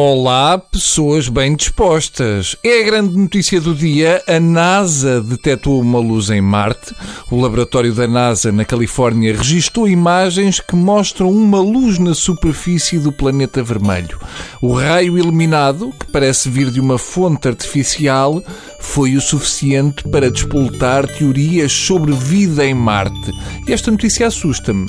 Olá, pessoas bem dispostas. É a grande notícia do dia. A NASA detectou uma luz em Marte. O laboratório da NASA na Califórnia registrou imagens que mostram uma luz na superfície do planeta vermelho. O raio iluminado, que parece vir de uma fonte artificial, foi o suficiente para despoltar teorias sobre vida em Marte. E esta notícia assusta-me.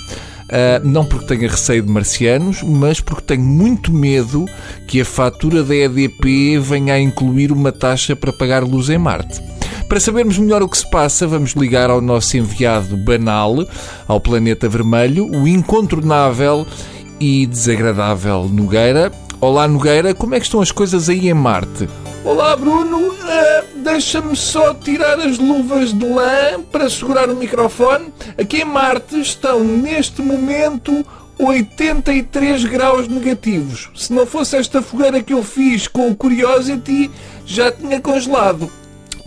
Uh, não porque tenha receio de marcianos, mas porque tenho muito medo que a fatura da EDP venha a incluir uma taxa para pagar luz em Marte. Para sabermos melhor o que se passa, vamos ligar ao nosso enviado banal, ao planeta vermelho, o incontornável e desagradável Nogueira. Olá Nogueira, como é que estão as coisas aí em Marte? Olá Bruno, uh, deixa-me só tirar as luvas de lã para segurar o microfone. Aqui em Marte estão neste momento 83 graus negativos. Se não fosse esta fogueira que eu fiz com o Curiosity, já tinha congelado.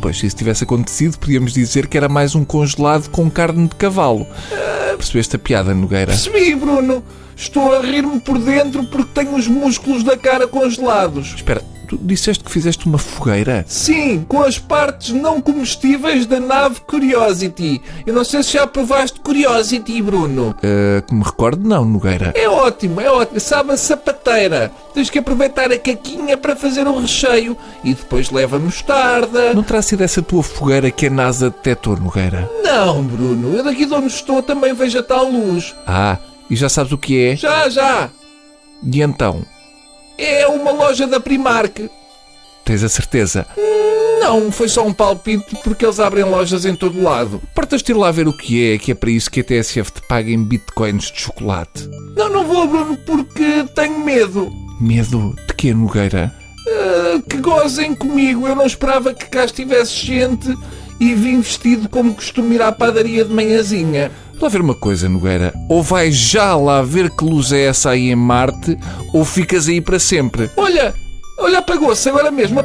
Pois, se isso tivesse acontecido, podíamos dizer que era mais um congelado com carne de cavalo. Uh, Percebeste a piada, Nogueira? Percebi, Bruno. Estou a rir-me por dentro porque tenho os músculos da cara congelados. Espera, Tu disseste que fizeste uma fogueira? Sim, com as partes não comestíveis da nave Curiosity. Eu não sei se já provaste Curiosity, Bruno. Uh, que me recordo, não, Nogueira. É ótimo, é ótimo. Sabe a sapateira. Tens que aproveitar a caquinha para fazer o recheio e depois leva mostarda. Não terá sido essa tua fogueira que a NASA detectou, Nogueira? Não, Bruno. Eu daqui de onde estou também vejo a tal luz. Ah, e já sabes o que é? Já, já. E então? É uma loja da Primark. Tens a certeza? Não, foi só um palpite porque eles abrem lojas em todo lado. Portas-te ir lá ver o que é, que é para isso que a TSF te paga em bitcoins de chocolate. Não, não vou, Bruno, porque tenho medo. Medo? De quê, Nogueira? Uh, que gozem comigo. Eu não esperava que cá estivesse gente e vim vestido como costumo ir à padaria de manhãzinha. Lá ver uma coisa, Nogueira. Ou vais já lá ver que luz é essa aí em Marte, ou ficas aí para sempre. Olha, olha, apagou-se agora mesmo.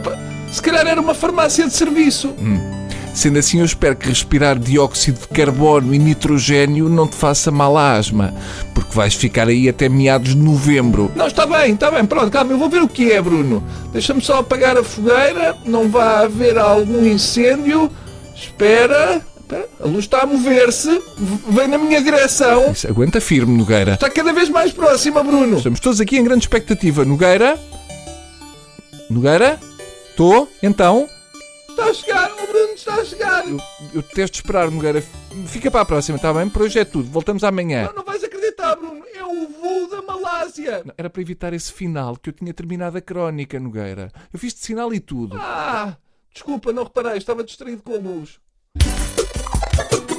Se calhar era uma farmácia de serviço. Hum. Sendo assim, eu espero que respirar dióxido de carbono e nitrogênio não te faça mal à asma, porque vais ficar aí até meados de novembro. Não, está bem, está bem, pronto, calma, eu vou ver o que é, Bruno. Deixa-me só apagar a fogueira, não vai haver algum incêndio. Espera. A luz está a mover-se, vem na minha direção. Isso, aguenta firme, Nogueira. Está cada vez mais próxima, Bruno. Estamos todos aqui em grande expectativa. Nogueira? Nogueira? Estou? Então? Está a chegar, o Bruno está a chegar. Eu, eu testo esperar, Nogueira. Fica para a próxima, está bem? Por hoje é tudo. Voltamos amanhã. Não, não vais acreditar, Bruno. É o voo da Malásia. Não, era para evitar esse final que eu tinha terminado a crónica, Nogueira. Eu fiz de sinal e tudo. Ah, desculpa, não reparei. Estava distraído com a luz. Thank you.